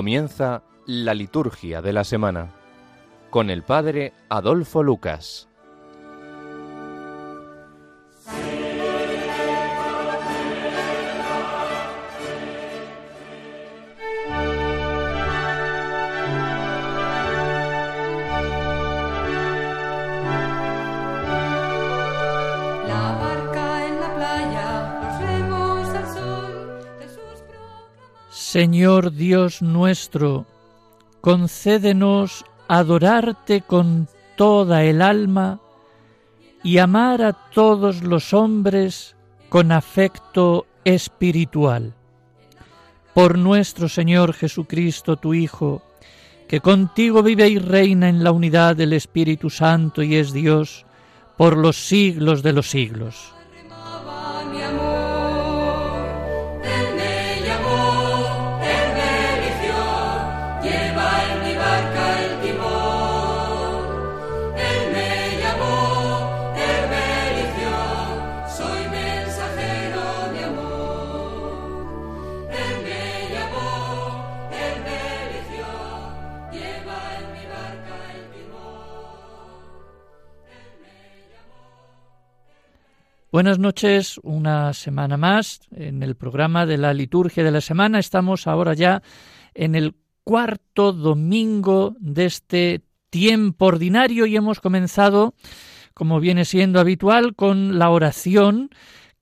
Comienza la liturgia de la semana con el Padre Adolfo Lucas. Señor Dios nuestro, concédenos adorarte con toda el alma y amar a todos los hombres con afecto espiritual. Por nuestro Señor Jesucristo, tu Hijo, que contigo vive y reina en la unidad del Espíritu Santo y es Dios, por los siglos de los siglos. Buenas noches, una semana más en el programa de la liturgia de la semana. Estamos ahora ya en el cuarto domingo de este tiempo ordinario y hemos comenzado, como viene siendo habitual, con la oración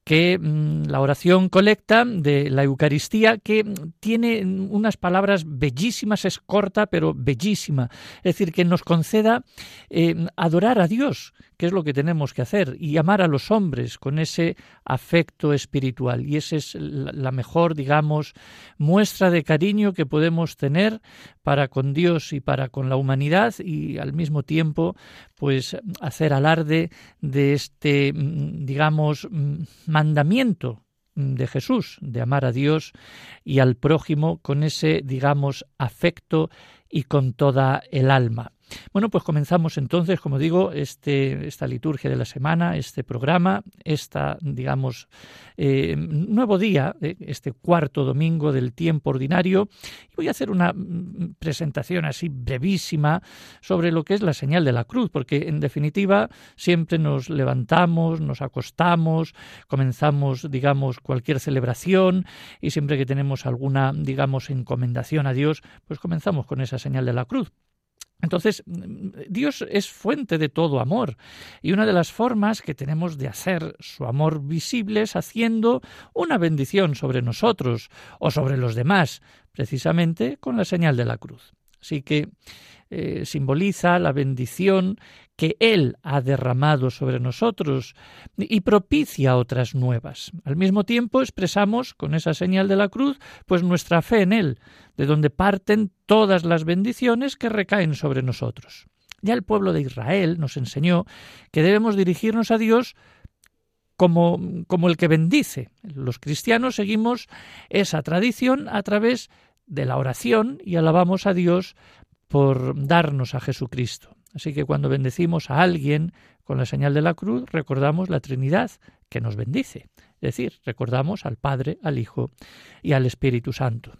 que mm, la oración colecta de la Eucaristía, que mm, tiene unas palabras bellísimas, es corta, pero bellísima. Es decir, que nos conceda eh, adorar a Dios, que es lo que tenemos que hacer, y amar a los hombres con ese afecto espiritual. Y esa es la mejor, digamos, muestra de cariño que podemos tener para con Dios y para con la humanidad y al mismo tiempo pues hacer alarde de este mm, digamos mandamiento mm, de Jesús de amar a Dios y al prójimo con ese digamos afecto y con toda el alma. Bueno, pues comenzamos entonces, como digo, este, esta liturgia de la semana, este programa, esta, digamos, eh, nuevo día, eh, este cuarto domingo del tiempo ordinario. Y voy a hacer una mm, presentación así brevísima sobre lo que es la señal de la cruz, porque en definitiva siempre nos levantamos, nos acostamos, comenzamos, digamos, cualquier celebración y siempre que tenemos alguna, digamos, encomendación a Dios, pues comenzamos con esa señal de la cruz. Entonces, Dios es fuente de todo amor y una de las formas que tenemos de hacer su amor visible es haciendo una bendición sobre nosotros o sobre los demás, precisamente con la señal de la cruz. Así que eh, simboliza la bendición que Él ha derramado sobre nosotros y propicia otras nuevas. Al mismo tiempo expresamos con esa señal de la cruz pues nuestra fe en Él, de donde parten todas las bendiciones que recaen sobre nosotros. Ya el pueblo de Israel nos enseñó que debemos dirigirnos a Dios como, como el que bendice. Los cristianos seguimos esa tradición a través de la oración y alabamos a Dios por darnos a Jesucristo. Así que cuando bendecimos a alguien con la señal de la cruz, recordamos la Trinidad que nos bendice. Es decir, recordamos al Padre, al Hijo y al Espíritu Santo.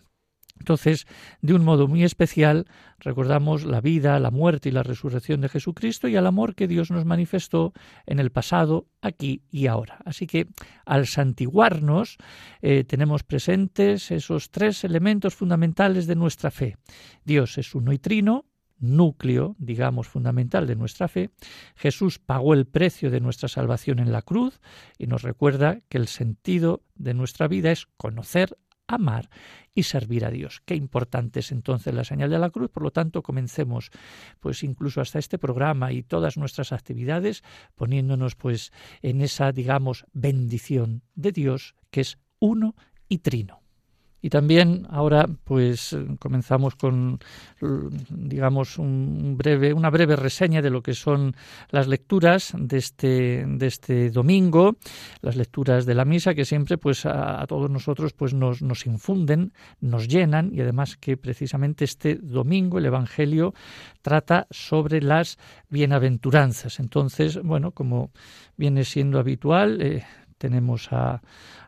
Entonces, de un modo muy especial, recordamos la vida, la muerte y la resurrección de Jesucristo y el amor que Dios nos manifestó en el pasado, aquí y ahora. Así que, al santiguarnos, eh, tenemos presentes esos tres elementos fundamentales de nuestra fe. Dios es uno y trino, núcleo, digamos, fundamental de nuestra fe. Jesús pagó el precio de nuestra salvación en la cruz y nos recuerda que el sentido de nuestra vida es conocer, amar y servir a Dios. Qué importante es entonces la señal de la cruz, por lo tanto comencemos pues incluso hasta este programa y todas nuestras actividades poniéndonos pues en esa digamos bendición de Dios que es uno y trino. Y también ahora pues comenzamos con digamos un breve, una breve reseña de lo que son las lecturas de este, de este domingo, las lecturas de la misa que siempre pues a, a todos nosotros pues nos, nos infunden, nos llenan y además que precisamente este domingo el Evangelio trata sobre las bienaventuranzas. Entonces, bueno, como viene siendo habitual, eh, tenemos a,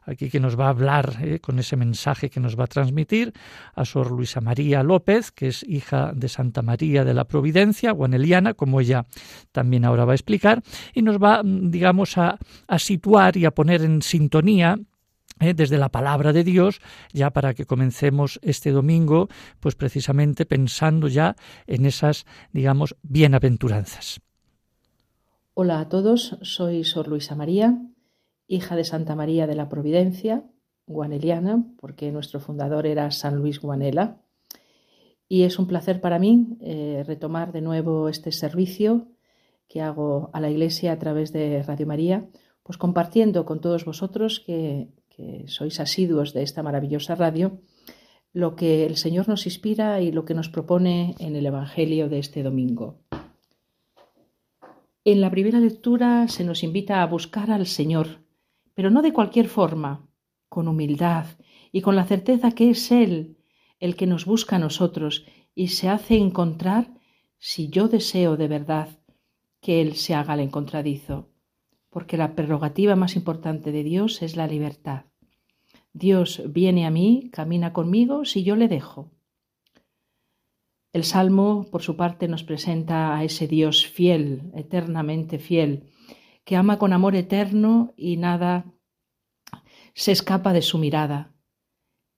aquí que nos va a hablar eh, con ese mensaje que nos va a transmitir, a Sor Luisa María López, que es hija de Santa María de la Providencia, guaneliana, como ella también ahora va a explicar, y nos va, digamos, a, a situar y a poner en sintonía eh, desde la palabra de Dios, ya para que comencemos este domingo, pues precisamente pensando ya en esas, digamos, bienaventuranzas. Hola a todos, soy Sor Luisa María, hija de Santa María de la Providencia, guaneliana, porque nuestro fundador era San Luis Guanela. Y es un placer para mí eh, retomar de nuevo este servicio que hago a la Iglesia a través de Radio María, pues compartiendo con todos vosotros que sois asiduos de esta maravillosa radio, lo que el Señor nos inspira y lo que nos propone en el Evangelio de este domingo. En la primera lectura se nos invita a buscar al Señor, pero no de cualquier forma, con humildad y con la certeza que es Él el que nos busca a nosotros y se hace encontrar si yo deseo de verdad que Él se haga el encontradizo, porque la prerrogativa más importante de Dios es la libertad. Dios viene a mí, camina conmigo si yo le dejo. El Salmo, por su parte, nos presenta a ese Dios fiel, eternamente fiel, que ama con amor eterno y nada se escapa de su mirada.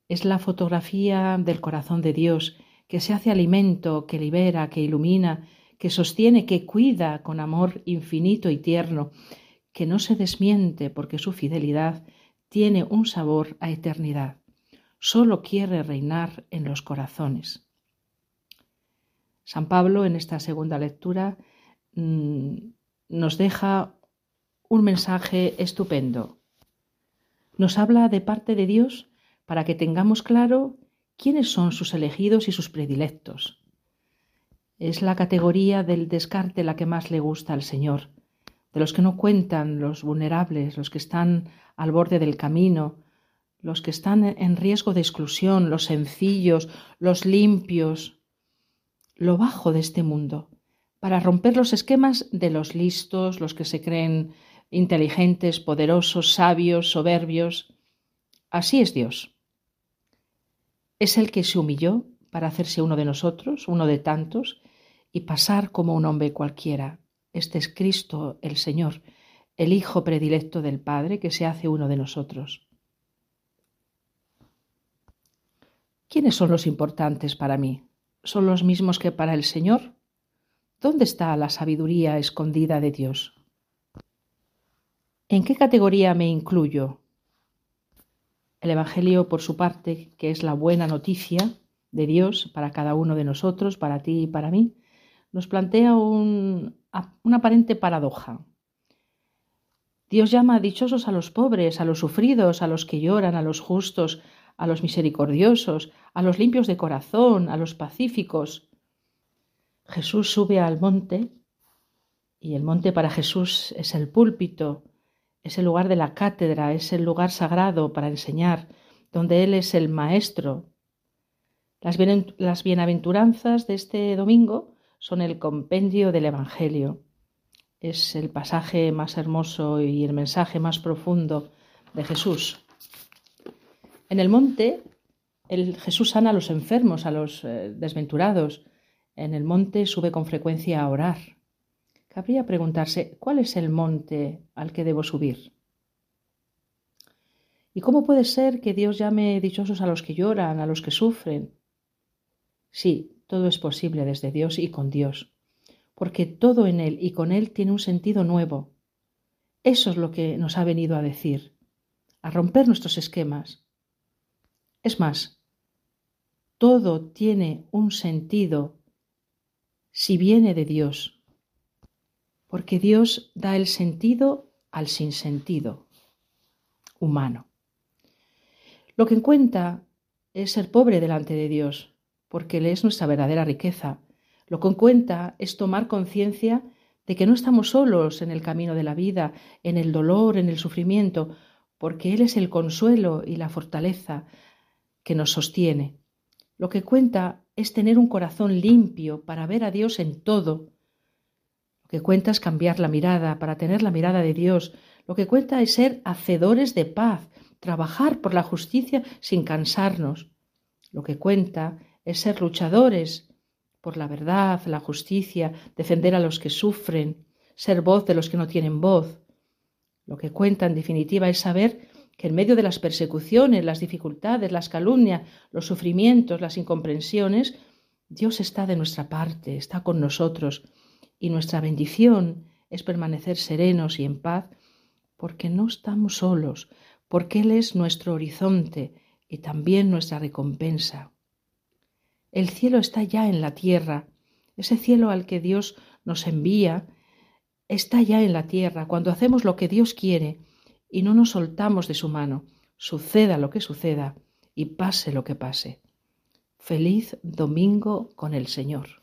Es la fotografía del corazón de Dios, que se hace alimento, que libera, que ilumina, que sostiene, que cuida con amor infinito y tierno, que no se desmiente porque su fidelidad tiene un sabor a eternidad. Solo quiere reinar en los corazones. San Pablo en esta segunda lectura mm, nos deja un mensaje estupendo. Nos habla de parte de Dios para que tengamos claro quiénes son sus elegidos y sus predilectos. Es la categoría del descarte la que más le gusta al Señor, de los que no cuentan, los vulnerables, los que están al borde del camino, los que están en riesgo de exclusión, los sencillos, los limpios, lo bajo de este mundo, para romper los esquemas de los listos, los que se creen inteligentes, poderosos, sabios, soberbios. Así es Dios. Es el que se humilló para hacerse uno de nosotros, uno de tantos, y pasar como un hombre cualquiera. Este es Cristo el Señor, el Hijo predilecto del Padre que se hace uno de nosotros. ¿Quiénes son los importantes para mí? ¿Son los mismos que para el Señor? ¿Dónde está la sabiduría escondida de Dios? ¿En qué categoría me incluyo? El Evangelio, por su parte, que es la buena noticia de Dios para cada uno de nosotros, para ti y para mí, nos plantea un, una aparente paradoja. Dios llama dichosos a los pobres, a los sufridos, a los que lloran, a los justos, a los misericordiosos, a los limpios de corazón, a los pacíficos. Jesús sube al monte y el monte para Jesús es el púlpito, es el lugar de la cátedra, es el lugar sagrado para enseñar, donde Él es el maestro. Las, bienaventuranzas de este domingo son el compendio del Evangelio es el pasaje más hermoso y el mensaje más profundo de Jesús. En el monte, el Jesús sana a los enfermos, a los eh, desventurados. En el monte sube con frecuencia a orar. Cabría preguntarse, ¿cuál es el monte al que debo subir? ¿Y cómo puede ser que Dios llame dichosos a los que lloran, a los que sufren? Sí, todo es posible desde Dios y con Dios porque todo en Él y con Él tiene un sentido nuevo. Eso es lo que nos ha venido a decir, a romper nuestros esquemas. Es más, todo tiene un sentido si viene de Dios, porque Dios da el sentido al sinsentido humano. Lo que cuenta es ser pobre delante de Dios, porque Él es nuestra verdadera riqueza lo que cuenta es tomar conciencia de que no estamos solos en el camino de la vida, en el dolor, en el sufrimiento, porque Él es el consuelo y la fortaleza que nos sostiene. Lo que cuenta es tener un corazón limpio para ver a Dios en todo. Que cuenta es cambiar la mirada para tener la mirada de Dios. Lo que cuenta es ser hacedores de paz, trabajar por la justicia sin cansarnos. Lo que cuenta es ser luchadores por la verdad, la justicia, defender a los que sufren, ser voz de los que no tienen voz. Lo que cuenta, en definitiva, es saber que en medio de las persecuciones, las dificultades, las calumnias, los sufrimientos, las incomprensiones, Dios está de nuestra parte, está con nosotros, y nuestra bendición es permanecer serenos y en paz, porque no estamos solos, porque Él es nuestro horizonte y también nuestra recompensa. El cielo está ya en la tierra, ese cielo al que Dios nos envía está ya en la tierra cuando hacemos lo que Dios quiere y no nos soltamos de su mano, suceda lo que suceda y pase lo que pase. Feliz domingo con el Señor.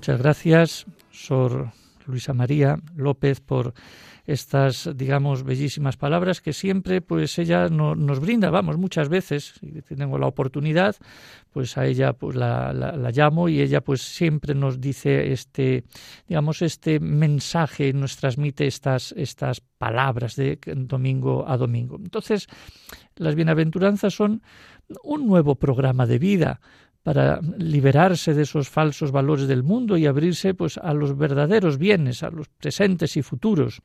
Muchas gracias, Sor Luisa María López, por estas, digamos, bellísimas palabras que siempre, pues ella no- nos brinda, vamos, muchas veces, si tengo la oportunidad, pues a ella pues la, la- la llamo y ella pues siempre nos dice este, digamos, este mensaje, nos transmite estas, estas palabras de domingo a domingo. Entonces, las bienaventuranzas son un nuevo programa de vida, para liberarse de esos falsos valores del mundo y abrirse pues a los verdaderos bienes, a los presentes y futuros.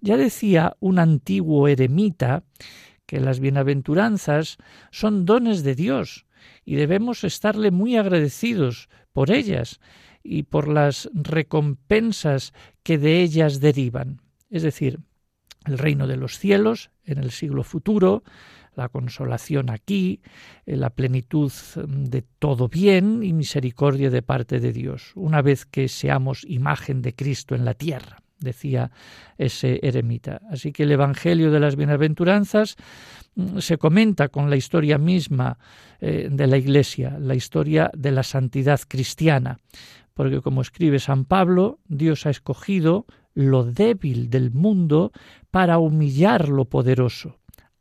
Ya decía un antiguo eremita que las bienaventuranzas son dones de Dios y debemos estarle muy agradecidos por ellas y por las recompensas que de ellas derivan. Es decir, el reino de los cielos en el siglo futuro, la consolación aquí, eh, la plenitud mm, de todo bien y misericordia de parte de Dios, una vez que seamos imagen de Cristo en la tierra, decía ese eremita. Así que el Evangelio de las Bienaventuranzas mm, se comenta con la historia misma eh, de la Iglesia, la historia de la santidad cristiana, porque como escribe San Pablo, Dios ha escogido lo débil del mundo para humillar lo poderoso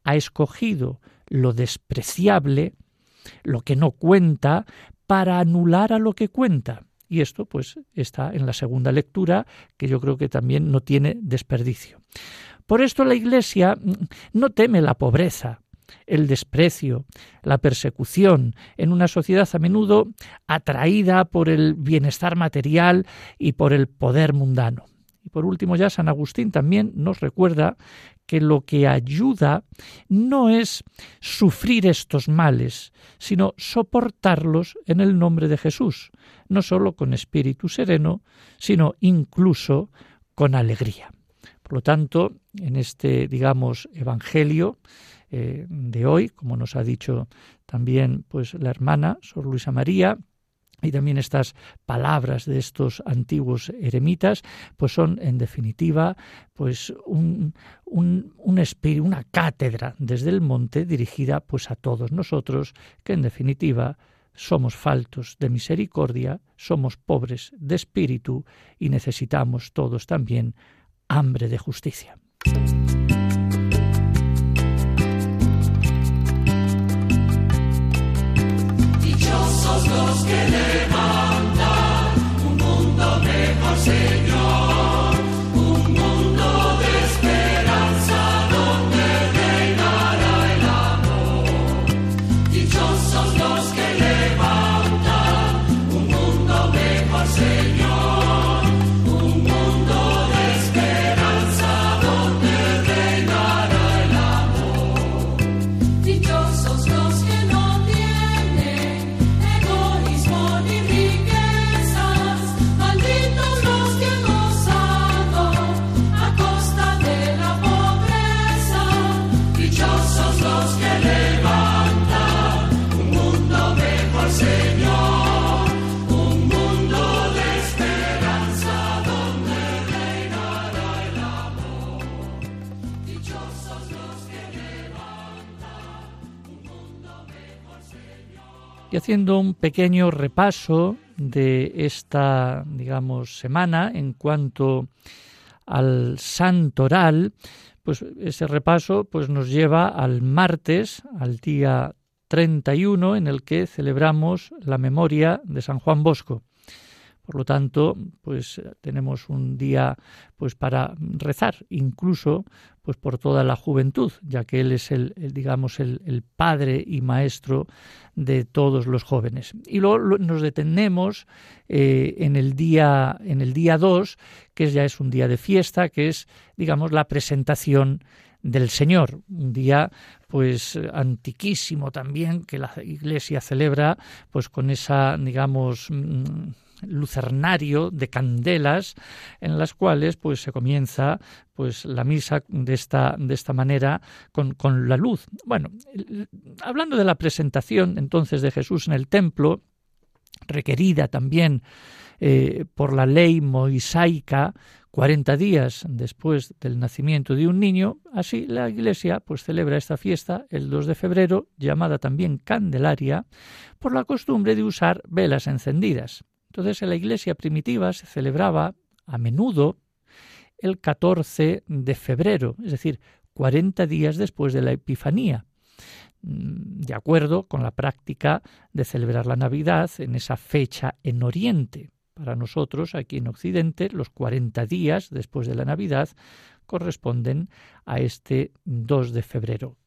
ha escogido lo despreciable, lo que no cuenta, para anular a lo que cuenta. Y esto pues está en la segunda lectura, que yo creo que también no tiene desperdicio. Por esto la Iglesia no teme la pobreza, el desprecio, la persecución en una sociedad a menudo atraída por el bienestar material y por el poder mundano. Y por último ya San Agustín también nos recuerda que lo que ayuda no es sufrir estos males, sino soportarlos en el nombre de Jesús, no sólo con espíritu sereno, sino incluso con alegría. Por lo tanto, en este, digamos, evangelio eh, de hoy, como nos ha dicho también pues la hermana Sor Luisa María, y también estas palabras de estos antiguos eremitas, pues son en definitiva pues un, un, un espíritu, una cátedra desde el monte dirigida pues a todos nosotros, que en definitiva somos faltos de misericordia, somos pobres de espíritu y necesitamos todos también hambre de justicia. Los que levantan un mundo mejor, Señor, haciendo un pequeño repaso de esta, digamos, semana en cuanto al santoral, pues ese repaso pues nos lleva al martes, al día 31 en el que celebramos la memoria de San Juan Bosco. Por lo tanto, pues tenemos un día pues para rezar, incluso pues por toda la juventud, ya que él es el, digamos el, padre y maestro de todos los jóvenes. Y luego nos detenemos eh, en el día en el día 2, que ya es un día de fiesta, que es digamos la presentación del Señor, un día pues antiquísimo también que la Iglesia celebra pues con esa digamos mm, lucernario de candelas en las cuales pues se comienza pues la misa de esta de esta manera con, con la luz bueno hablando de la presentación entonces de Jesús en el templo requerida también eh, por la ley moisaica 40 días después del nacimiento de un niño, así la Iglesia pues celebra esta fiesta el 2 de febrero, llamada también Candelaria, por la costumbre de usar velas encendidas. Entonces en la iglesia primitiva se celebraba a menudo el 14 de febrero, es decir, 40 días después de la Epifanía, mm, de acuerdo con la práctica de celebrar la Navidad en esa fecha en Oriente. Para nosotros, aquí en Occidente, los 40 días después de la Navidad corresponden a este 2 de febrero.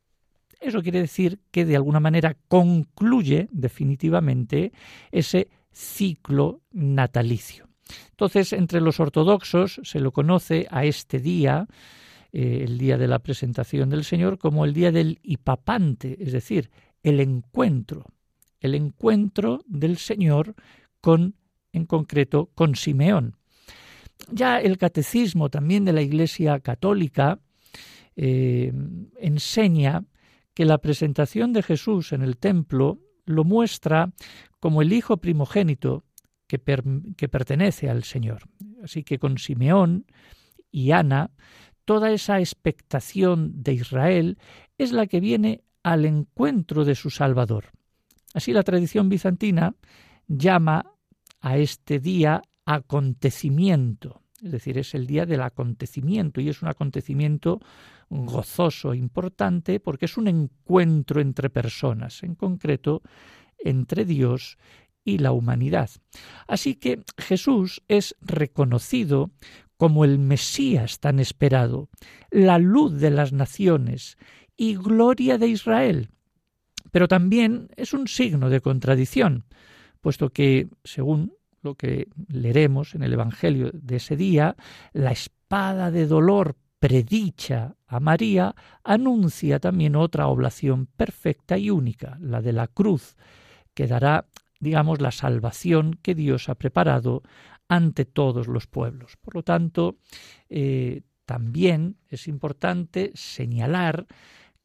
Eso quiere decir que de alguna manera concluye definitivamente ese ciclo natalicio. Entonces, entre los ortodoxos se lo conoce a este día, eh, el día de la presentación del Señor, como el día del hipapante, es decir, el encuentro, el encuentro del Señor con, en concreto, con Simeón. Ya el catecismo también de la Iglesia Católica eh, enseña que la presentación de Jesús en el templo lo muestra como el hijo primogénito que, pertenece al Señor. Así que con Simeón y Ana, toda esa expectación de Israel es la que viene al encuentro de su Salvador. Así la tradición bizantina llama a este día acontecimiento, es decir, es el día del acontecimiento y es un acontecimiento gozoso, importante, porque es un encuentro entre personas, en concreto entre Dios y la humanidad. Así que Jesús es reconocido como el Mesías tan esperado, la luz de las naciones y gloria de Israel. Pero también es un signo de contradicción, puesto que, según lo que leeremos en el Evangelio de ese día, la espada de dolor predicha a María anuncia también otra oblación perfecta y única, la de la cruz, que dará, digamos, la salvación que Dios ha preparado ante todos los pueblos. Por lo tanto, eh, también es importante señalar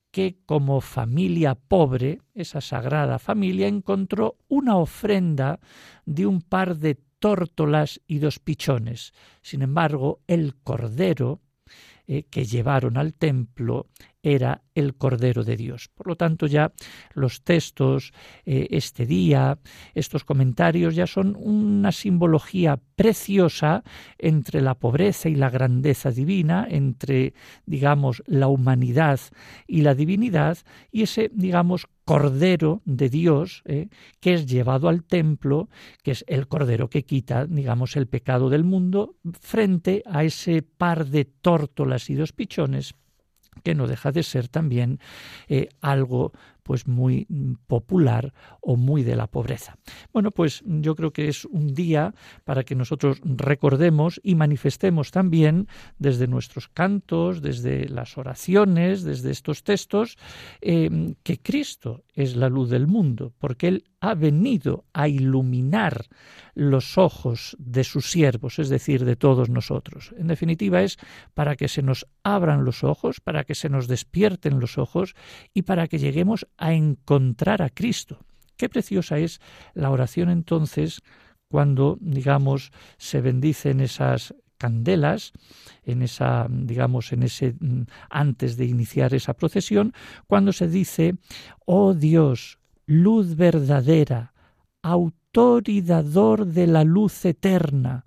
que como familia pobre, esa sagrada familia encontró una ofrenda de un par de tórtolas y dos pichones. Sin embargo, el cordero eh, que llevaron al templo era el Cordero de Dios. Por lo tanto, ya los textos, eh, este día, estos comentarios ya son una simbología preciosa entre la pobreza y la grandeza divina, entre, digamos, la humanidad y la divinidad, y ese, digamos, Cordero de Dios, eh, que es llevado al templo, que es el Cordero que quita, digamos, el pecado del mundo, frente a ese par de tórtolas y dos pichones que no deja de ser también eh, algo pues muy popular o muy de la pobreza. Bueno, pues yo creo que es un día para que nosotros recordemos y manifestemos también desde nuestros cantos, desde las oraciones, desde estos textos, eh, que Cristo es la luz del mundo, porque Él ha venido a iluminar los ojos de sus siervos, es decir, de todos nosotros. En definitiva, es para que se nos abran los ojos, para que se nos despierten los ojos y para que lleguemos a encontrar a Cristo. Qué preciosa es la oración entonces cuando, digamos, se bendicen esas candelas en esa digamos en ese mm, antes de iniciar esa procesión cuando se dice oh Dios luz verdadera, autor de la luz eterna,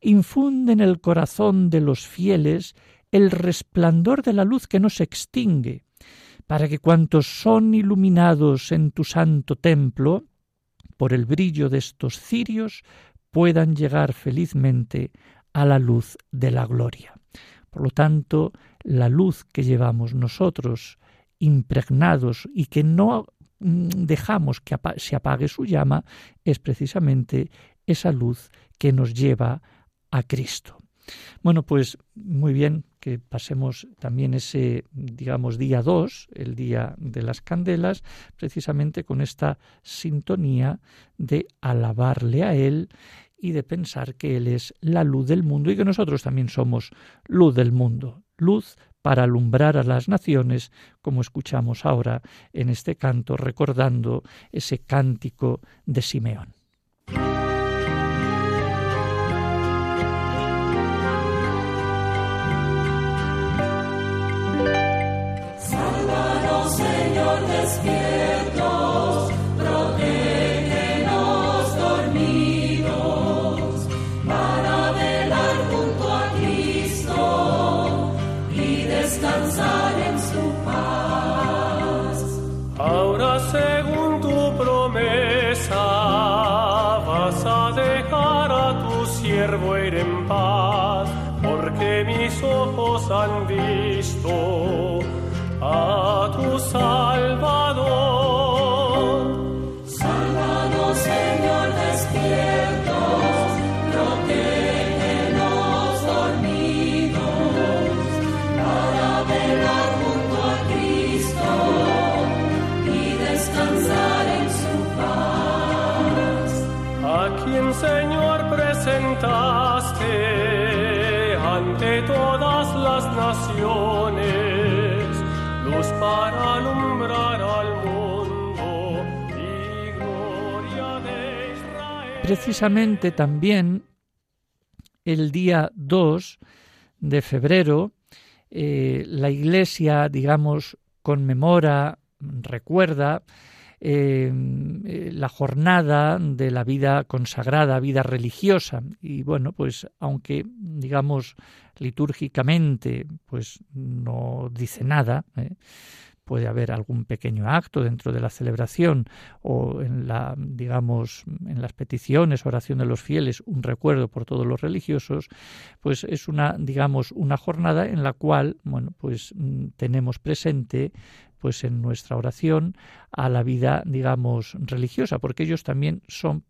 infunde en el corazón de los fieles el resplandor de la luz que no se extingue, para que cuantos son iluminados en tu santo templo, por el brillo de estos cirios, puedan llegar felizmente a la luz de la gloria. Por lo tanto, la luz que llevamos nosotros impregnados y que no mm, dejamos que se apague su llama es precisamente esa luz que nos lleva a Cristo. Bueno, pues muy bien que pasemos también ese, digamos, día 2, el día de las candelas, precisamente con esta sintonía de alabarle a Él y de pensar que Él es la luz del mundo y que nosotros también somos luz del mundo, luz para alumbrar a las naciones, como escuchamos ahora en este canto, recordando ese cántico de Simeón. Precisamente también el día 2 de febrero, eh, la Iglesia, digamos, conmemora, recuerda eh, eh, la jornada de la vida consagrada, vida religiosa. Y bueno, pues aunque, digamos, litúrgicamente, pues no dice nada. Puede haber algún pequeño acto dentro de la celebración o en la digamos en las peticiones oración de los fieles un recuerdo por todos los religiosos pues es una digamos una jornada en la cual bueno pues mm, tenemos presente pues en nuestra oración a la vida digamos religiosa porque ellos también son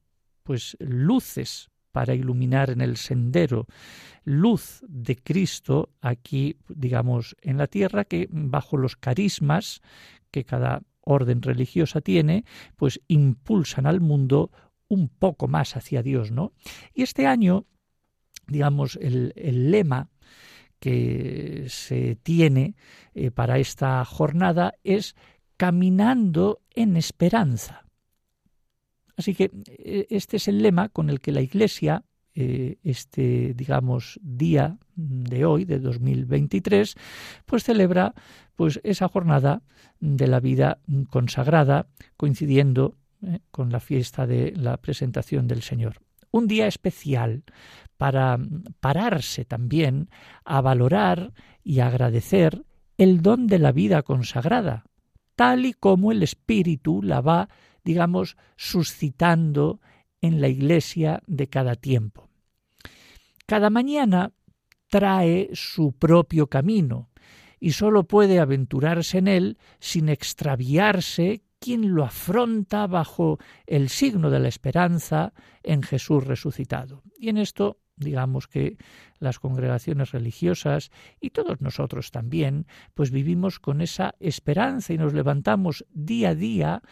pues luces para iluminar en el sendero luz de Cristo aquí, digamos, en la tierra, que bajo los carismas que cada orden religiosa tiene, pues impulsan al mundo un poco más hacia Dios, ¿no? Y este año, digamos, el, el lema que se tiene eh, para esta jornada es caminando en esperanza. Así que eh, este es el lema con el que la Iglesia, eh, este, digamos, día de hoy, de 2023, pues celebra pues esa jornada de la vida consagrada, coincidiendo eh, con la fiesta de la presentación del Señor. Un día especial para pararse también a valorar y agradecer el don de la vida consagrada, tal y como el Espíritu la va digamos, suscitando en la iglesia de cada tiempo. Cada mañana trae su propio camino y sólo puede aventurarse en él sin extraviarse quien lo afronta bajo el signo de la esperanza en Jesús resucitado. Y en esto digamos que las congregaciones religiosas y todos nosotros también, pues vivimos con esa esperanza y nos levantamos día a día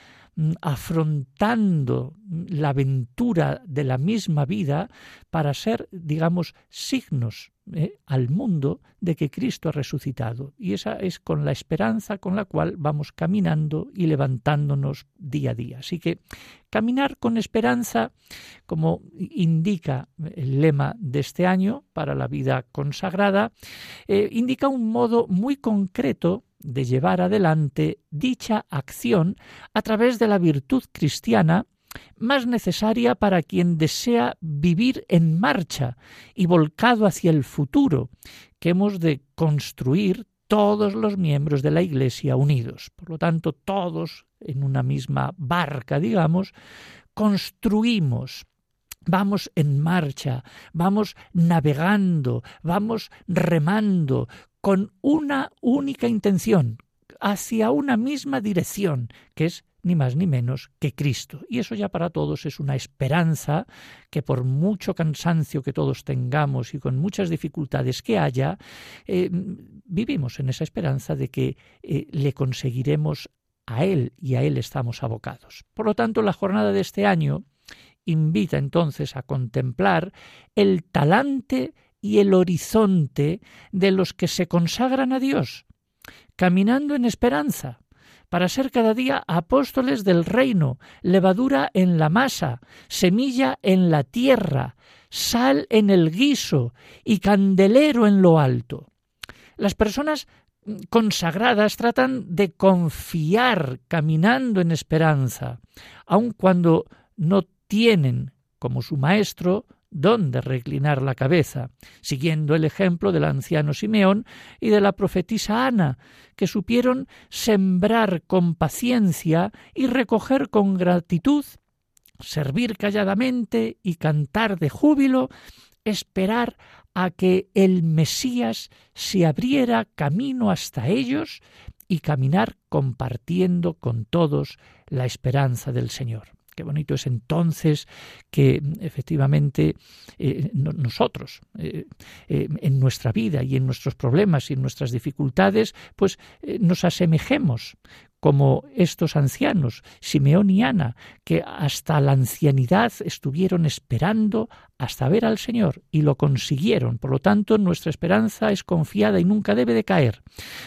afrontando la aventura de la misma vida para ser, digamos, signos eh, al mundo de que Cristo ha resucitado. Y esa es con la esperanza con la cual vamos caminando y levantándonos día a día. Así que caminar con esperanza, como indica el lema de este año para la vida consagrada, eh, indica un modo muy concreto de llevar adelante dicha acción a través de la virtud cristiana más necesaria para quien desea vivir en marcha y volcado hacia el futuro, que hemos de construir todos los miembros de la Iglesia unidos. Por lo tanto, todos en una misma barca, digamos, construimos Vamos en marcha, vamos navegando, vamos remando con una única intención, hacia una misma dirección, que es ni más ni menos que Cristo. Y eso ya para todos es una esperanza que por mucho cansancio que todos tengamos y con muchas dificultades que haya, eh, vivimos en esa esperanza de que eh, le conseguiremos a Él y a Él estamos abocados. Por lo tanto, la jornada de este año invita entonces a contemplar el talante y el horizonte de los que se consagran a Dios, caminando en esperanza, para ser cada día apóstoles del reino, levadura en la masa, semilla en la tierra, sal en el guiso y candelero en lo alto. Las personas consagradas tratan de confiar caminando en esperanza, aun cuando no tienen, como su maestro, dónde reclinar la cabeza, siguiendo el ejemplo del anciano Simeón y de la profetisa Ana, que supieron sembrar con paciencia y recoger con gratitud, servir calladamente y cantar de júbilo, esperar a que el Mesías se abriera camino hasta ellos y caminar compartiendo con todos la esperanza del Señor. Qué bonito es entonces que efectivamente eh, nosotros, eh, eh, en nuestra vida y en nuestros problemas y en nuestras dificultades, pues nos asemejemos como estos ancianos, Simeón y Ana, que hasta la ancianidad estuvieron esperando hasta ver al Señor y lo consiguieron. Por lo tanto, nuestra esperanza es confiada y nunca debe de caer.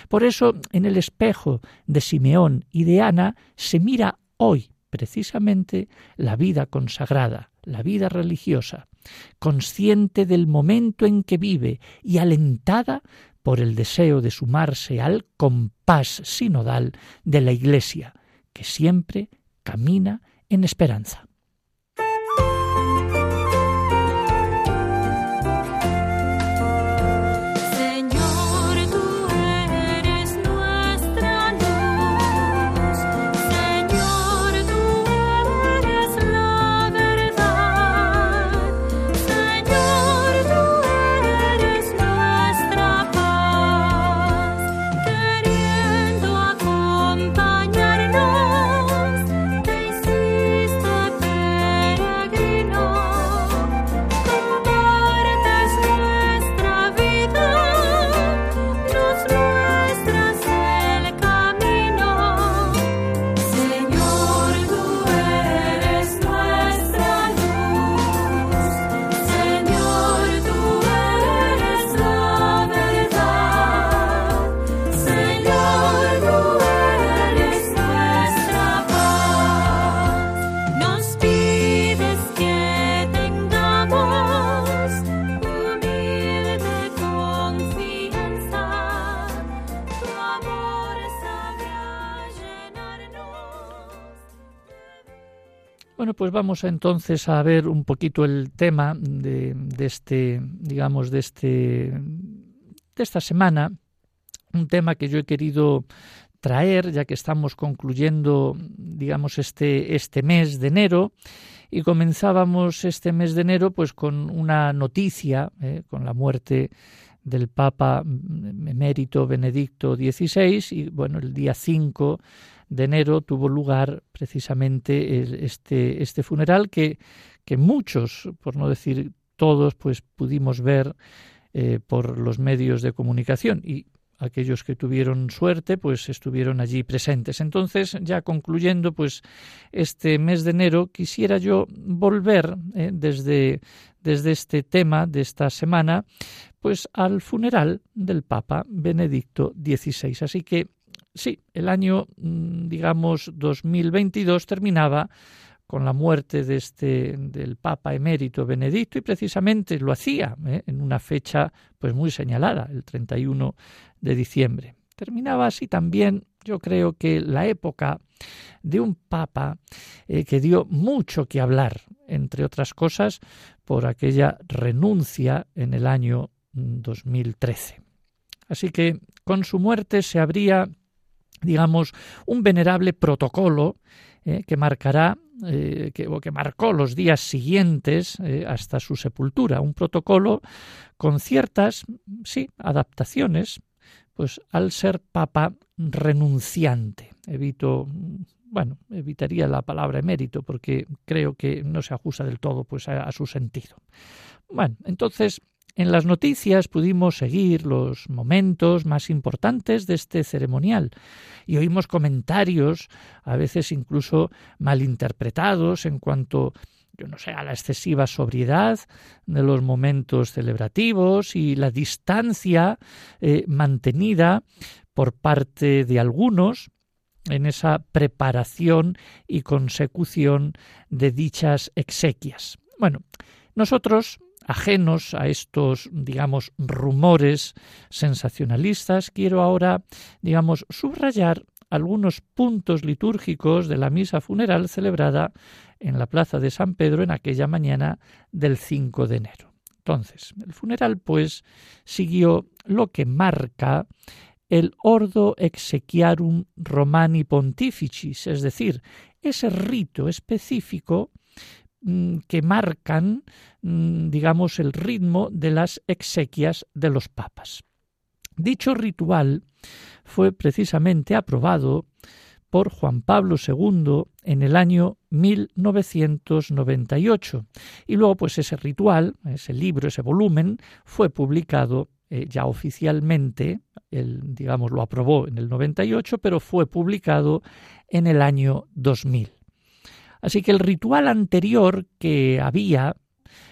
Por eso, en el espejo de Simeón y de Ana se mira hoy precisamente la vida consagrada, la vida religiosa, consciente del momento en que vive y alentada por el deseo de sumarse al compás sinodal de la Iglesia, que siempre camina en esperanza. Pues vamos entonces a ver un poquito el tema de, este, digamos, de este, de esta semana, un tema que yo he querido traer, ya que estamos concluyendo, digamos, este, este mes de enero, y comenzábamos este mes de enero pues con una noticia, eh, con la muerte del Papa emérito Benedicto XVI, y bueno, el día 5 de enero tuvo lugar precisamente este, este funeral que, que muchos, por no decir todos, pues pudimos ver eh, por los medios de comunicación y aquellos que tuvieron suerte pues estuvieron allí presentes. Entonces, ya concluyendo pues este mes de enero quisiera yo volver eh, desde desde este tema de esta semana pues al funeral del Papa Benedicto XVI. Así que sí, el año, mm, digamos, 2022 terminaba con la muerte de este del Papa emérito Benedicto y precisamente lo hacía ¿eh? en una fecha pues muy señalada, el 31 de diciembre. Terminaba así también, yo creo que la época de un papa eh, que dio mucho que hablar, entre otras cosas, por aquella renuncia en el año 2013. Así que con su muerte se abría, digamos, un venerable protocolo eh, que marcará eh, que, que marcó los días siguientes eh, hasta su sepultura, un protocolo con ciertas, sí, adaptaciones, pues al ser papa renunciante. Evito, bueno, evitaría la palabra emérito porque creo que no se ajusta del todo pues a su sentido. Bueno, entonces en las noticias pudimos seguir los momentos más importantes de este ceremonial y oímos comentarios, a veces incluso malinterpretados en cuanto yo no sé, a la excesiva sobriedad de los momentos celebrativos y la distancia eh, mantenida por parte de algunos en esa preparación y consecución de dichas exequias. Bueno, nosotros ajenos a estos, digamos, rumores sensacionalistas, quiero ahora, digamos, subrayar algunos puntos litúrgicos de la misa funeral celebrada en la plaza de San Pedro en aquella mañana del 5 de enero. Entonces, el funeral, pues, siguió lo que marca el ordo exequiarum romani pontificis, es decir, ese rito específico que marcan, mm, digamos, el ritmo de las exequias de los papas. Dicho ritual fue precisamente aprobado por Juan Pablo II en el año 1998 y luego pues ese ritual, ese libro, ese volumen fue publicado eh, ya oficialmente, el, digamos lo aprobó en el 98, pero fue publicado en el año 2000. Así que el ritual anterior que había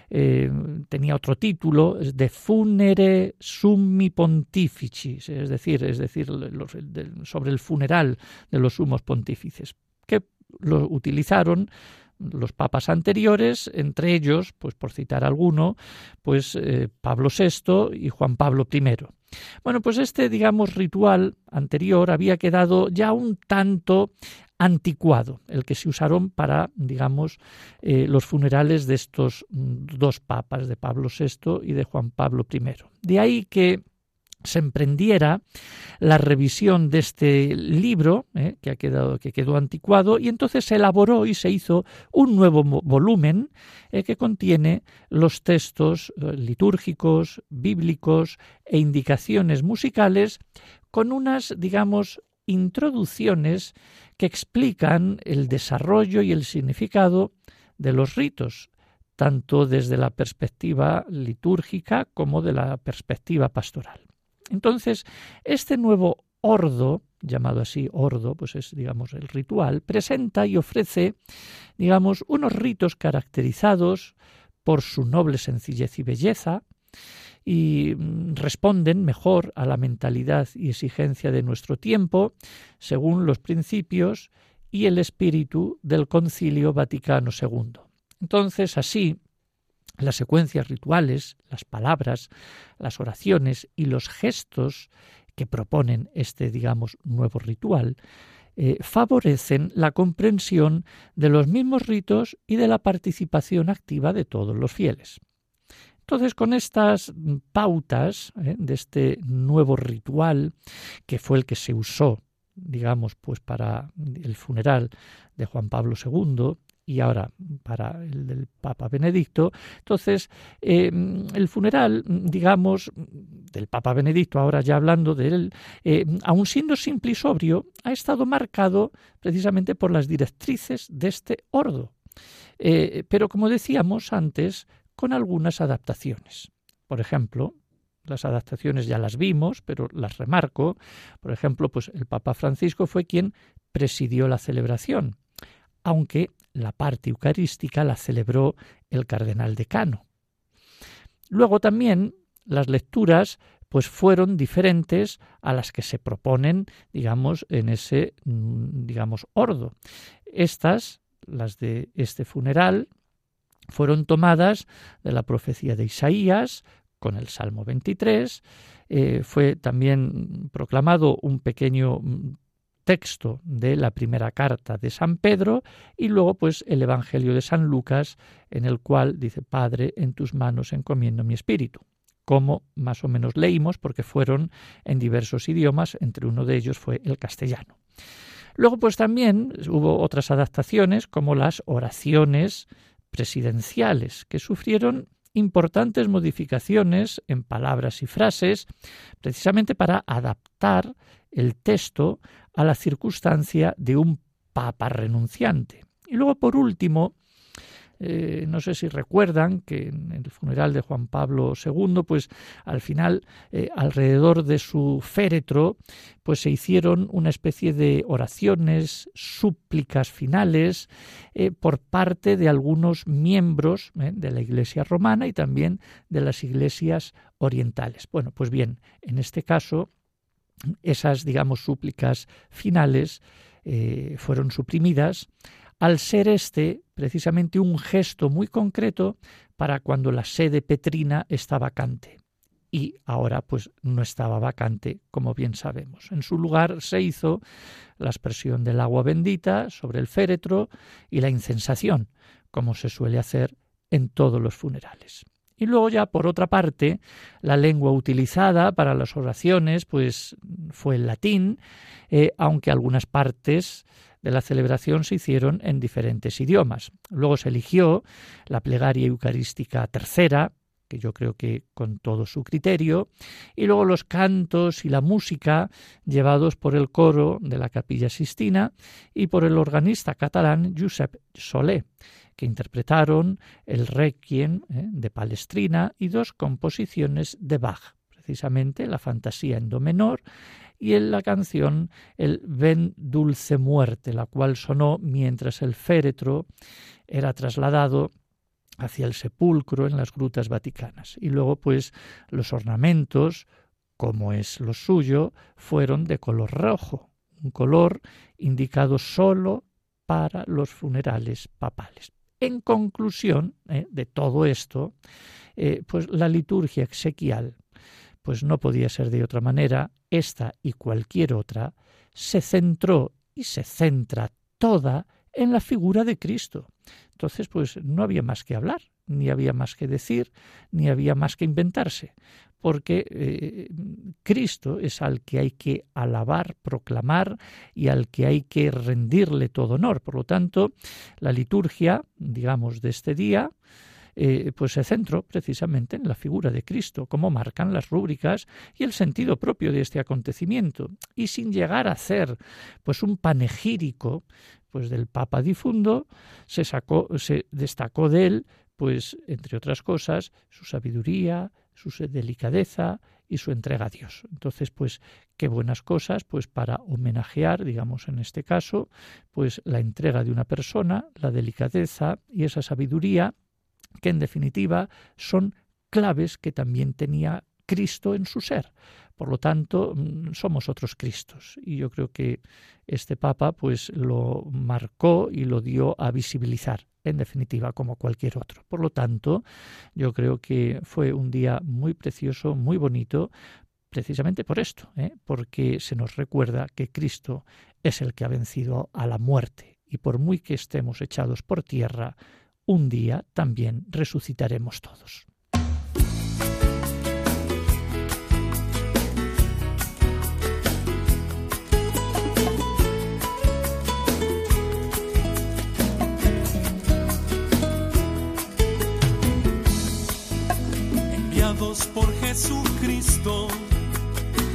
eh, tenía otro título, es de funere summi pontificis, es decir, es decir, sobre el funeral de los sumos pontífices, que lo utilizaron los papas anteriores, entre ellos, pues por citar alguno, pues eh, Pablo VI y Juan Pablo I. Bueno, pues este, digamos, ritual anterior había quedado ya un tanto anticuado, el que se usaron para, digamos, eh, los funerales de estos dos papas, de Pablo VI y de Juan Pablo I. De ahí que se emprendiera la revisión de este libro eh, que ha quedado que quedó anticuado y entonces se elaboró y se hizo un nuevo volumen eh, que contiene los textos litúrgicos bíblicos e indicaciones musicales con unas digamos introducciones que explican el desarrollo y el significado de los ritos, tanto desde la perspectiva litúrgica como de la perspectiva pastoral. Entonces, este nuevo ordo, llamado así ordo, pues es, digamos, el ritual, presenta y ofrece, digamos, unos ritos caracterizados por su noble sencillez y belleza, y mm, responden mejor a la mentalidad y exigencia de nuestro tiempo, según los principios y el espíritu del Concilio Vaticano II. Entonces, así, las secuencias rituales, las palabras, las oraciones y los gestos que proponen este, digamos, nuevo ritual, eh, favorecen la comprensión de los mismos ritos y de la participación activa de todos los fieles. Entonces, con estas pautas ¿eh? de este nuevo ritual, que fue el que se usó, digamos, pues para el funeral de Juan Pablo II y ahora para el del Papa Benedicto, entonces eh, el funeral, digamos, del Papa Benedicto, ahora ya hablando de él, eh, aun siendo simple y sobrio, ha estado marcado precisamente por las directrices de este ordo. pero como decíamos antes, con algunas adaptaciones. Por ejemplo, las adaptaciones ya las vimos, pero las remarco. Por ejemplo, pues el Papa Francisco fue quien presidió la celebración, aunque la parte eucarística la celebró el cardenal decano. Luego también las lecturas pues fueron diferentes a las que se proponen, digamos, en ese mm, digamos ordo. Estas, las de este funeral, fueron tomadas de la profecía de Isaías con el Salmo 23, eh, fue también proclamado un pequeño mm, texto de la primera carta de San Pedro y luego pues el Evangelio de San Lucas en el cual dice Padre en tus manos encomiendo mi espíritu como más o menos leímos porque fueron en diversos idiomas entre uno de ellos fue el castellano. Luego pues también hubo otras adaptaciones como las oraciones presidenciales que sufrieron importantes modificaciones en palabras y frases precisamente para adaptar el texto a la circunstancia de un papa renunciante. Y luego, por último, eh, no sé si recuerdan que en el funeral de Juan Pablo II, pues al final, eh, alrededor de su féretro, pues se hicieron una especie de oraciones, súplicas finales eh, por parte de algunos miembros de la Iglesia romana y también de las iglesias orientales. Bueno, pues bien, en este caso, esas, digamos, súplicas finales fueron suprimidas al ser este precisamente un gesto muy concreto para cuando la sede petrina está vacante. Y ahora pues no estaba vacante, como bien sabemos. En su lugar se hizo la expresión del agua bendita sobre el féretro y la incensación, como se suele hacer en todos los funerales. Y luego ya por otra parte, la lengua utilizada para las oraciones pues fue el latín, eh, aunque algunas partes de la celebración se hicieron en diferentes idiomas. Luego se eligió la plegaria eucarística tercera, que yo creo que con todo su criterio, y luego los cantos y la música llevados por el coro de la Capilla Sistina y por el organista catalán Josep Solé, que interpretaron el Requiem eh, de Palestrina y dos composiciones de Bach, precisamente la Fantasía en Do menor y en la canción el Ven dulce muerte, la cual sonó mientras el féretro era trasladado hacia el sepulcro en las grutas vaticanas. Y luego, pues, los ornamentos, como es lo suyo, fueron de color rojo, un color indicado solo para los funerales papales. En conclusión eh, de todo esto, eh, pues la liturgia exequial pues no podía ser de otra manera, esta y cualquier otra, se centró y se centra toda en la figura de Cristo. Entonces, pues no había más que hablar, ni había más que decir, ni había más que inventarse, porque eh, Cristo es al que hay que alabar, proclamar y al que hay que rendirle todo honor. Por lo tanto, la liturgia, digamos, de este día, eh, pues se centró precisamente en la figura de Cristo, como marcan las rúbricas y el sentido propio de este acontecimiento, y sin llegar a ser pues un panegírico pues del Papa difundo, se sacó, se destacó de él, pues, entre otras cosas, su sabiduría, su delicadeza y su entrega a Dios. Entonces, pues, qué buenas cosas, pues, para homenajear, digamos, en este caso, pues, la entrega de una persona, la delicadeza y esa sabiduría que en definitiva son claves que también tenía Cristo en su ser. Por lo tanto, mm, somos otros Cristos. Y yo creo que este Papa pues lo marcó y lo dio a visibilizar, en definitiva, como cualquier otro. Por lo tanto, yo creo que fue un día muy precioso, muy bonito, precisamente por esto, ¿eh? porque se nos recuerda que Cristo es el que ha vencido a la muerte. Y por muy que estemos echados por tierra, un día también resucitaremos todos. Enviados por Jesucristo,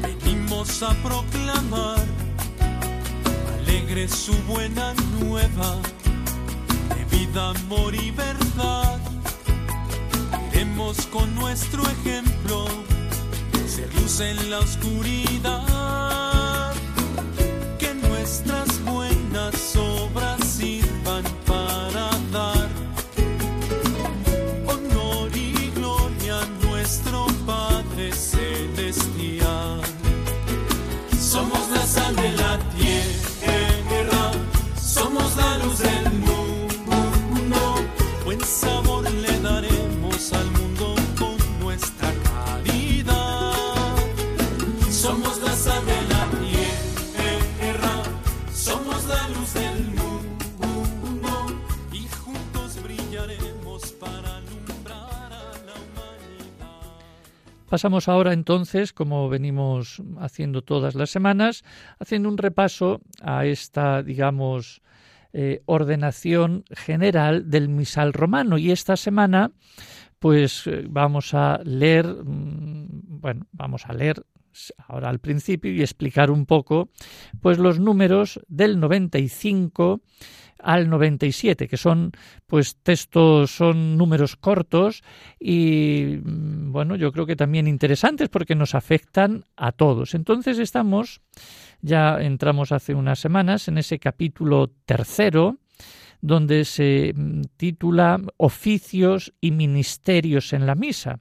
venimos a proclamar alegre su buena nueva amor y verdad. Queremos con nuestro ejemplo ser luz en la oscuridad. Que nuestras Pasamos ahora entonces, como venimos haciendo todas las semanas, haciendo un repaso a esta, digamos, eh, ordenación general del misal romano. Y esta semana, pues eh, vamos a leer, mm, bueno, vamos a leer ahora al principio y explicar un poco, pues los números del 95 al 97, que son pues textos, son números cortos y mm, bueno, yo creo que también interesantes porque nos afectan a todos. Entonces estamos, ya entramos hace unas semanas en ese capítulo tercero, donde se mm, titula Oficios y Ministerios en la Misa.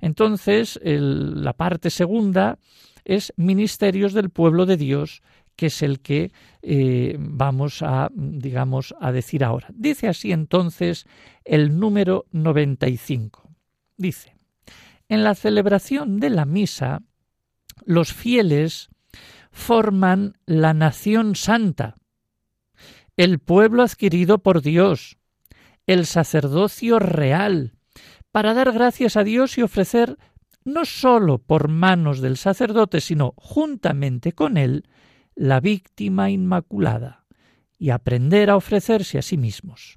Entonces, la parte segunda es Ministerios del Pueblo de Dios que es el que eh, vamos a, digamos, a decir ahora. Dice así entonces el número 95. Dice, en la celebración de la misa, los fieles forman la nación santa, el pueblo adquirido por Dios, el sacerdocio real, para dar gracias a Dios y ofrecer no sólo por manos del sacerdote, sino juntamente con él, la víctima inmaculada y aprender a ofrecerse a sí mismos.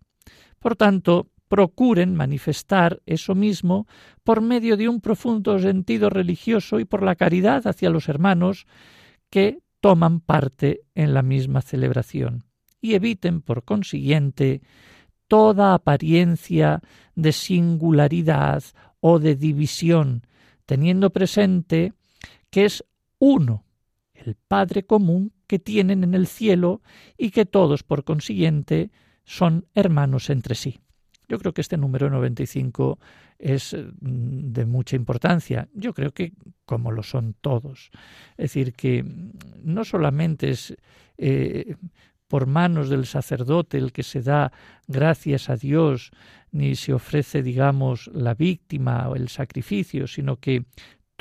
Por tanto, procuren manifestar eso mismo por medio de un profundo sentido religioso y por la caridad hacia los hermanos que toman parte en la misma celebración, y eviten, por consiguiente, toda apariencia de singularidad o de división, teniendo presente que es uno el Padre común que tienen en el cielo y que todos, por consiguiente, son hermanos entre sí. Yo creo que este número 95 es mm, de mucha importancia. Yo creo que como lo son todos. Es decir, que mm, no solamente es eh, por manos del sacerdote el que se da gracias a Dios, ni se ofrece, digamos, la víctima o el sacrificio, sino que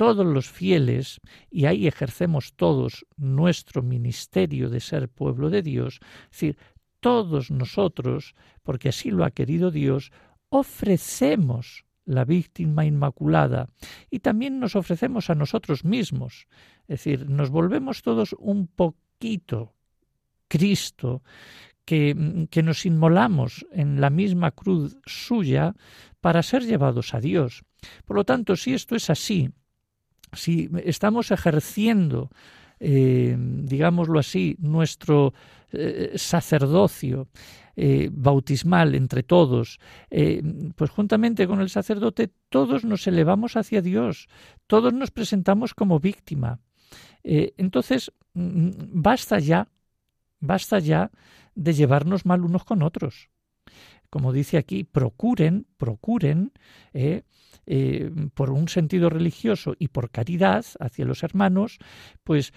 todos los fieles, y ahí ejercemos todos nuestro ministerio de ser pueblo de Dios, es decir, todos nosotros, porque así lo ha querido Dios, ofrecemos la víctima inmaculada y también nos ofrecemos a nosotros mismos, es decir, nos volvemos todos un poquito Cristo, que, que, nos inmolamos en la misma cruz suya para ser llevados a Dios. Por lo tanto, si esto es así, si estamos ejerciendo, eh, digámoslo así, nuestro eh, sacerdocio eh, bautismal entre todos, pues juntamente con el sacerdote todos nos elevamos hacia Dios, todos nos presentamos como víctima. entonces, mm, basta ya, basta ya de llevarnos mal unos con otros. Como dice aquí, procuren, procuren eh, por un sentido religioso y por caridad hacia los hermanos, pues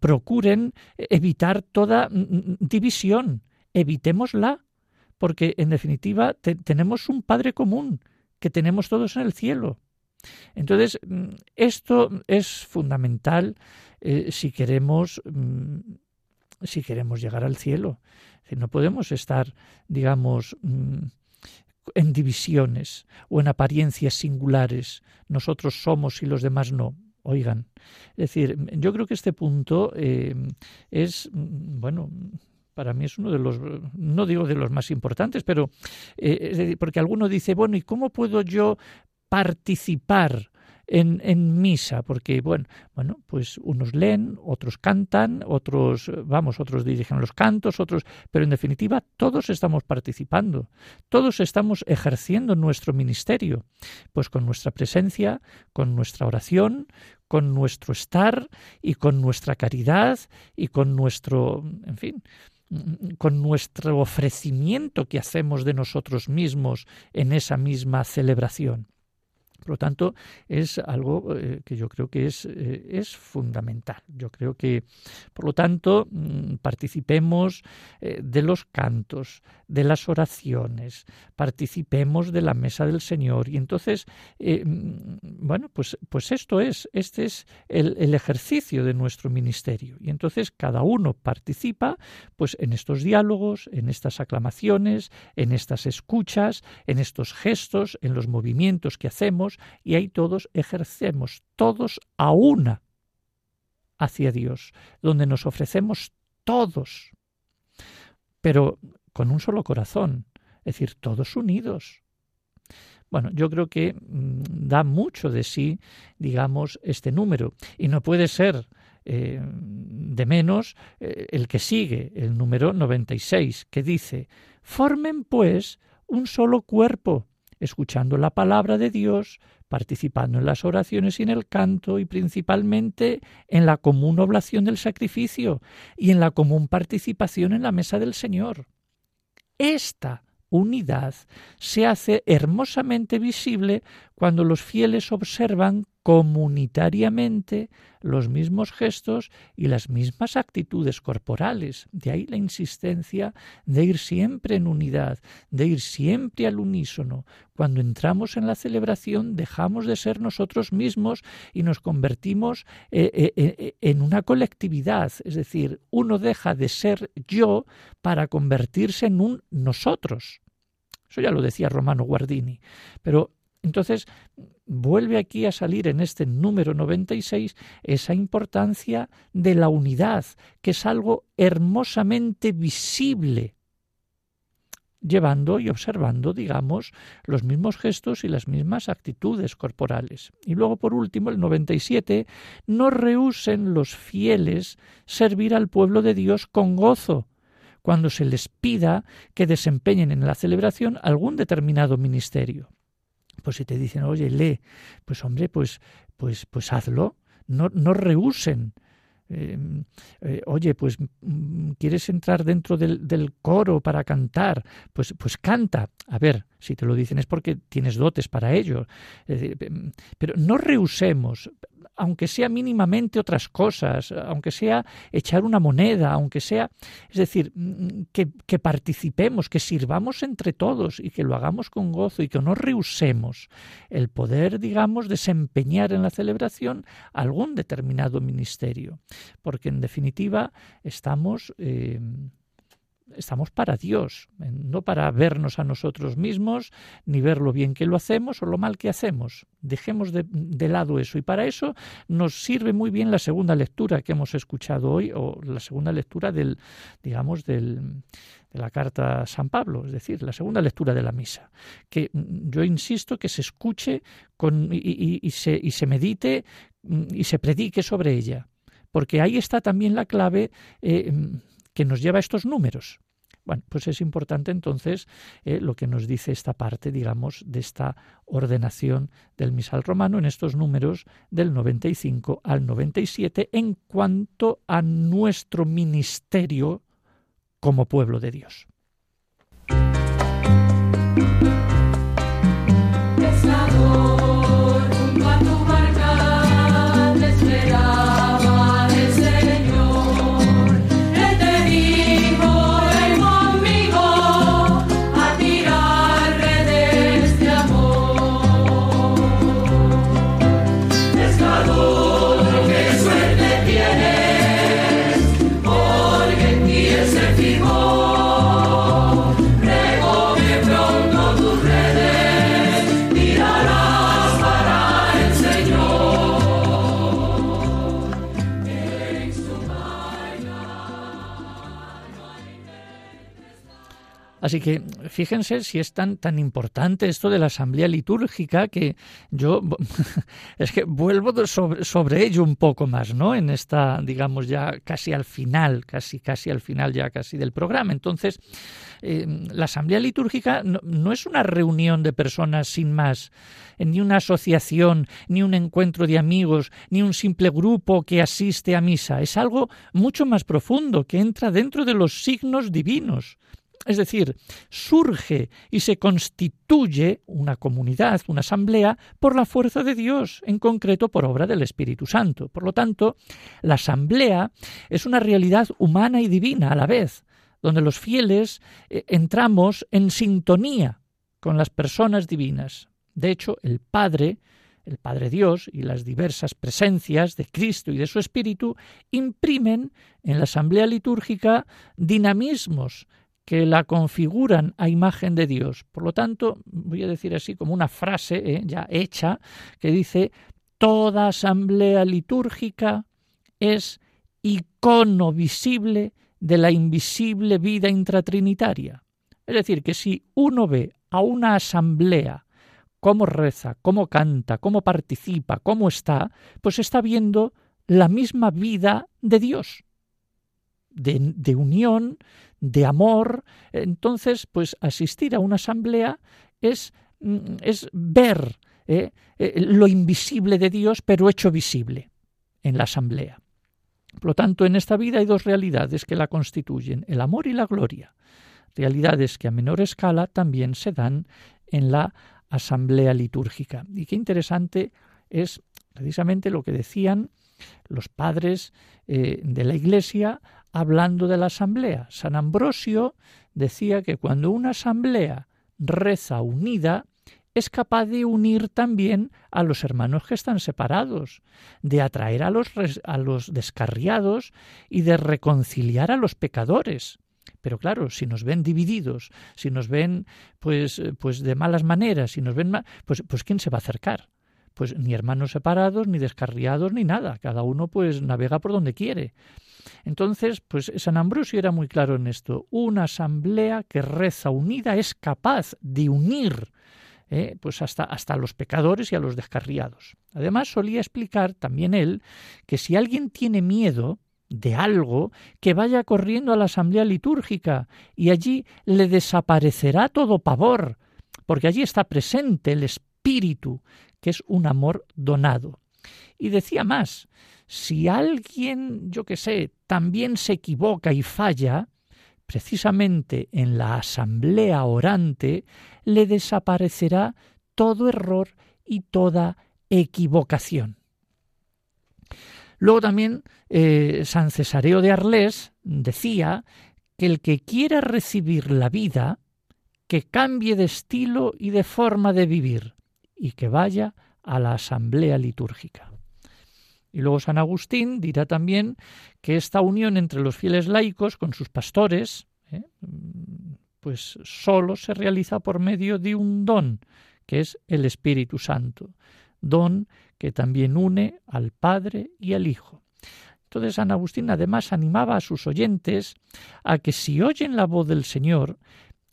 procuren evitar toda mm, mm, división, evitémosla, porque en definitiva tenemos un Padre común que tenemos todos en el cielo. Entonces, mm, esto es fundamental eh, si queremos si queremos llegar al cielo. No podemos estar, digamos, en divisiones o en apariencias singulares. Nosotros somos y los demás no. Oigan, es decir, yo creo que este punto eh, es, bueno, para mí es uno de los, no digo de los más importantes, pero eh, porque alguno dice, bueno, ¿y cómo puedo yo participar en, en, misa, porque bueno, bueno, pues unos leen, otros cantan, otros, vamos, otros dirigen los cantos, otros, pero en definitiva todos estamos participando, todos estamos ejerciendo nuestro ministerio, pues con nuestra presencia, con nuestra oración, con nuestro estar y con nuestra caridad y con nuestro, en fin, con nuestro ofrecimiento que hacemos de nosotros mismos en esa misma celebración. Por lo tanto, es algo eh, que yo creo que es, eh, es, fundamental. Yo creo que, por lo tanto, mm, participemos eh, de los cantos, de las oraciones, participemos de la mesa del Señor. Y entonces, mm, bueno, pues, pues esto es, este es el, el, ejercicio de nuestro ministerio. Y entonces cada uno participa pues en estos diálogos, en estas aclamaciones, en estas escuchas, en estos gestos, en los movimientos que hacemos, y ahí todos ejercemos, todos a una hacia Dios, donde nos ofrecemos todos, pero con un solo corazón, es decir, todos unidos. Bueno, yo creo que mm, da mucho de sí, digamos, este número, y no puede ser eh, de menos eh, el que sigue, el número 96, que dice, formen pues un solo cuerpo, escuchando la palabra de Dios, participando en las oraciones y en el canto y principalmente en la común oblación del sacrificio y en la común participación en la mesa del Señor. Esta unidad se hace hermosamente visible cuando los fieles observan comunitariamente los mismos gestos y las mismas actitudes corporales. De ahí la insistencia de ir siempre en unidad, de ir siempre al unísono. Cuando entramos en la celebración dejamos de ser nosotros mismos y nos convertimos eh, eh, eh, en una colectividad. Es decir, uno deja de ser yo para convertirse en un nosotros. Eso ya lo decía Romano Guardini. Pero entonces, vuelve aquí a salir en este número 96 esa importancia de la unidad, que es algo hermosamente visible, llevando y observando, digamos, los mismos gestos y las mismas actitudes corporales. Y luego, por último, el 97, no rehúsen los fieles servir al pueblo de Dios con gozo, cuando se les pida que desempeñen en la celebración algún determinado ministerio. Pues si te dicen, oye, lee, pues hombre, pues, pues, pues hazlo. No, no rehusen. Eh, eh, oye, pues mm, quieres entrar dentro del, del, coro para cantar, pues, pues canta. A ver, si te lo dicen es porque tienes dotes para ello. Eh, pero no rehusemos aunque sea mínimamente otras cosas, aunque sea echar una moneda, aunque sea, es decir, mm, que, que, participemos, que sirvamos entre todos y que lo hagamos con gozo y que no rehusemos el poder, digamos, desempeñar en la celebración algún determinado ministerio, porque en definitiva estamos eh, estamos para Dios, no para vernos a nosotros mismos, ni ver lo bien que lo hacemos o lo mal que hacemos. Dejemos de, lado eso. Y para eso nos sirve muy bien la segunda lectura que hemos escuchado hoy, o la segunda lectura del, digamos, del, de la carta a San Pablo, es decir, la segunda lectura de la misa. Que yo insisto que se escuche con, y, y, y, se, y se medite y se predique sobre ella. Porque ahí está también la clave. Eh, que nos lleva a estos números. Bueno, pues es importante entonces eh, lo que nos dice esta parte, digamos, de esta ordenación del misal romano en estos números del 95 al 97 en cuanto a nuestro ministerio como pueblo de Dios. Así que fíjense si es tan, tan importante esto de la asamblea litúrgica que yo es que vuelvo sobre, sobre, ello un poco más, ¿no? En esta, digamos, ya casi al final, casi, casi al final ya casi del programa. Entonces, eh, la asamblea litúrgica no, no, es una reunión de personas sin más, ni una asociación, ni un encuentro de amigos, ni un simple grupo que asiste a misa. Es algo mucho más profundo que entra dentro de los signos divinos es decir, surge y se constituye una comunidad, una asamblea, por la fuerza de Dios, en concreto por obra del Espíritu Santo. Por lo tanto, la asamblea es una realidad humana y divina a la vez, donde los fieles eh, entramos en sintonía con las personas divinas. De hecho, el Padre, el Padre Dios y las diversas presencias de Cristo y de su Espíritu imprimen en la asamblea litúrgica dinamismos que la configuran a imagen de Dios. Por lo tanto, voy a decir así como una frase eh, ya hecha que dice, toda asamblea litúrgica es icono visible de la invisible vida intratrinitaria. Es decir, que si uno ve a una asamblea cómo reza, cómo canta, cómo participa, cómo está, pues está viendo la misma vida de Dios, de, unión, de amor. Entonces, pues asistir a una asamblea es, mm, es ver eh, eh, lo invisible de Dios, pero hecho visible en la asamblea. Por lo tanto, en esta vida hay dos realidades que la constituyen, el amor y la gloria, realidades que a menor escala también se dan en la asamblea litúrgica. Y qué interesante es precisamente lo que decían los padres eh, de la Iglesia hablando de la asamblea. San Ambrosio decía que cuando una asamblea reza unida, es capaz de unir también a los hermanos que están separados, de atraer a los, a los descarriados y de reconciliar a los pecadores. Pero claro, si nos ven divididos, si nos ven pues, pues de malas maneras, si nos ven pues, pues ¿quién se va a acercar? Pues ni hermanos separados, ni descarriados, ni nada. Cada uno pues navega por donde quiere. Entonces, pues San Ambrosio era muy claro en esto. Una asamblea que reza unida es capaz de unir ¿eh? pues hasta, hasta a los pecadores y a los descarriados. Además, solía explicar también él que si alguien tiene miedo de algo, que vaya corriendo a la asamblea litúrgica y allí le desaparecerá todo pavor, porque allí está presente el Espíritu, que es un amor donado. Y decía más, si alguien, yo que sé, también se equivoca y falla, precisamente en la asamblea orante le desaparecerá todo error y toda equivocación. Luego también eh, San Cesareo de Arles decía que el que quiera recibir la vida, que cambie de estilo y de forma de vivir y que vaya a la asamblea litúrgica. Y luego San Agustín dirá también que esta unión entre los fieles laicos con sus pastores, ¿eh? pues solo se realiza por medio de un don, que es el Espíritu Santo, don que también une al Padre y al Hijo. Entonces San Agustín además animaba a sus oyentes a que si oyen la voz del Señor,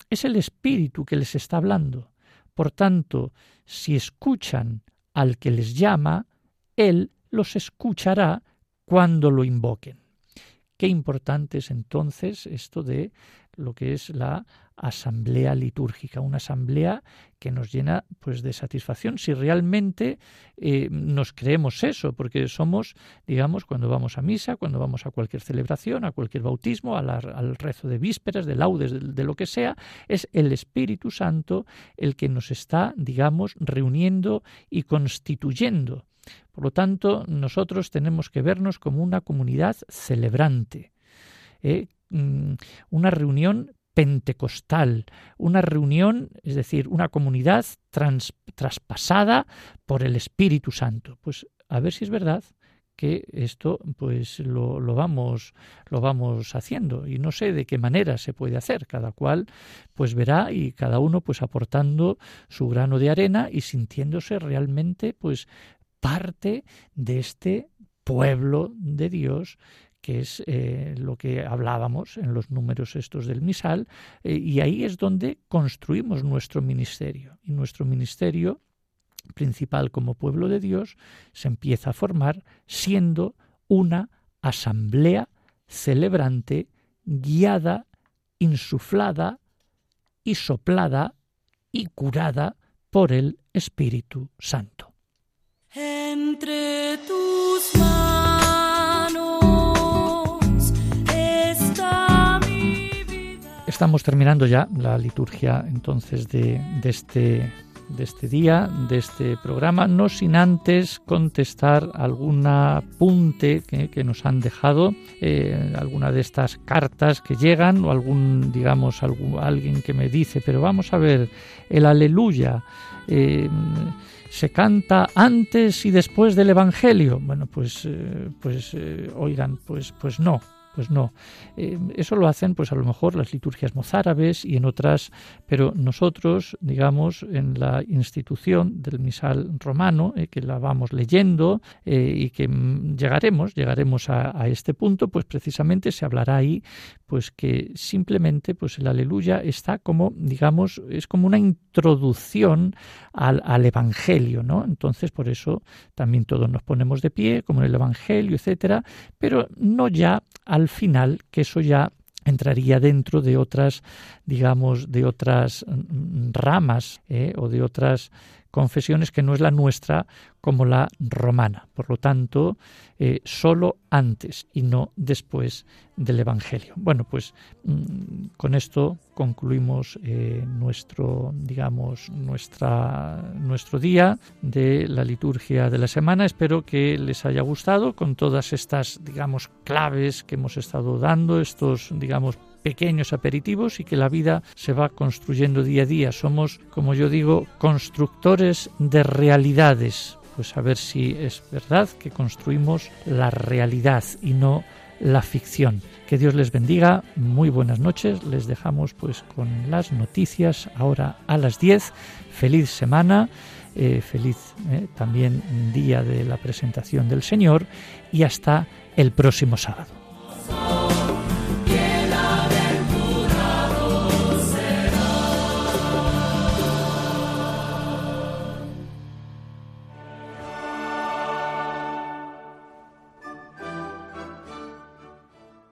es el Espíritu que les está hablando. Por tanto, si escuchan al que les llama, Él los escuchará cuando lo invoquen. Qué importante es entonces esto de lo que es la asamblea litúrgica, una asamblea que nos llena pues de satisfacción si realmente eh, nos creemos eso, porque somos, digamos, cuando vamos a misa, cuando vamos a cualquier celebración, a cualquier bautismo, al rezo de vísperas, de laudes, de, lo que sea, es el Espíritu Santo el que nos está, digamos, reuniendo y constituyendo. Por lo tanto, nosotros tenemos que vernos como una comunidad celebrante, ¿eh? Mm, una reunión pentecostal, una reunión, es decir, una comunidad traspasada por el Espíritu Santo. Pues a ver si es verdad que esto pues lo, lo, vamos lo vamos haciendo y no sé de qué manera se puede hacer cada cual pues verá y cada uno pues aportando su grano de arena y sintiéndose realmente pues parte de este pueblo de Dios que es eh, lo que hablábamos en los números estos del misal, eh, y ahí es donde construimos nuestro ministerio. Y nuestro ministerio principal como pueblo de Dios se empieza a formar siendo una asamblea celebrante, guiada, insuflada y soplada y curada por el Espíritu Santo. Entre tus Estamos terminando ya la liturgia entonces de, este de este día, de este programa, no sin antes contestar algún apunte que, nos han dejado, eh, alguna de estas cartas que llegan o algún, digamos, algún, alguien que me dice, pero vamos a ver, el aleluya. Eh, se canta antes y después del Evangelio. Bueno, pues, eh, pues oigan, pues, pues no, pues no. Eh, eso lo hacen, pues a lo mejor las liturgias mozárabes y en otras, pero nosotros, digamos, en la institución del misal romano, eh, que la vamos leyendo eh, y que mm, llegaremos, llegaremos a, este punto, pues precisamente se hablará ahí, pues que simplemente, pues el aleluya está como, digamos, es como una introducción al, al Evangelio, ¿no? Entonces, por eso también todos nos ponemos de pie, como en el Evangelio, etcétera, pero no ya al final, que eso ya entraría dentro de otras, digamos, de otras mm, ramas ¿eh? o de otras confesiones que no es la nuestra como la romana. Por lo tanto, eh, solo antes y no después del Evangelio. Bueno, pues mm, con esto concluimos eh, nuestro, digamos, nuestra, nuestro día de la liturgia de la semana. Espero que les haya gustado con todas estas, digamos, claves que hemos estado dando, estos, digamos, pequeños aperitivos y que la vida se va construyendo día a día. Somos, como yo digo, constructores de realidades. Pues a ver si es verdad que construimos la realidad y no la ficción. Que Dios les bendiga, muy buenas noches, les dejamos pues con las noticias ahora a las 10. Feliz semana, eh, feliz eh, también día de la presentación del Señor y hasta el próximo sábado.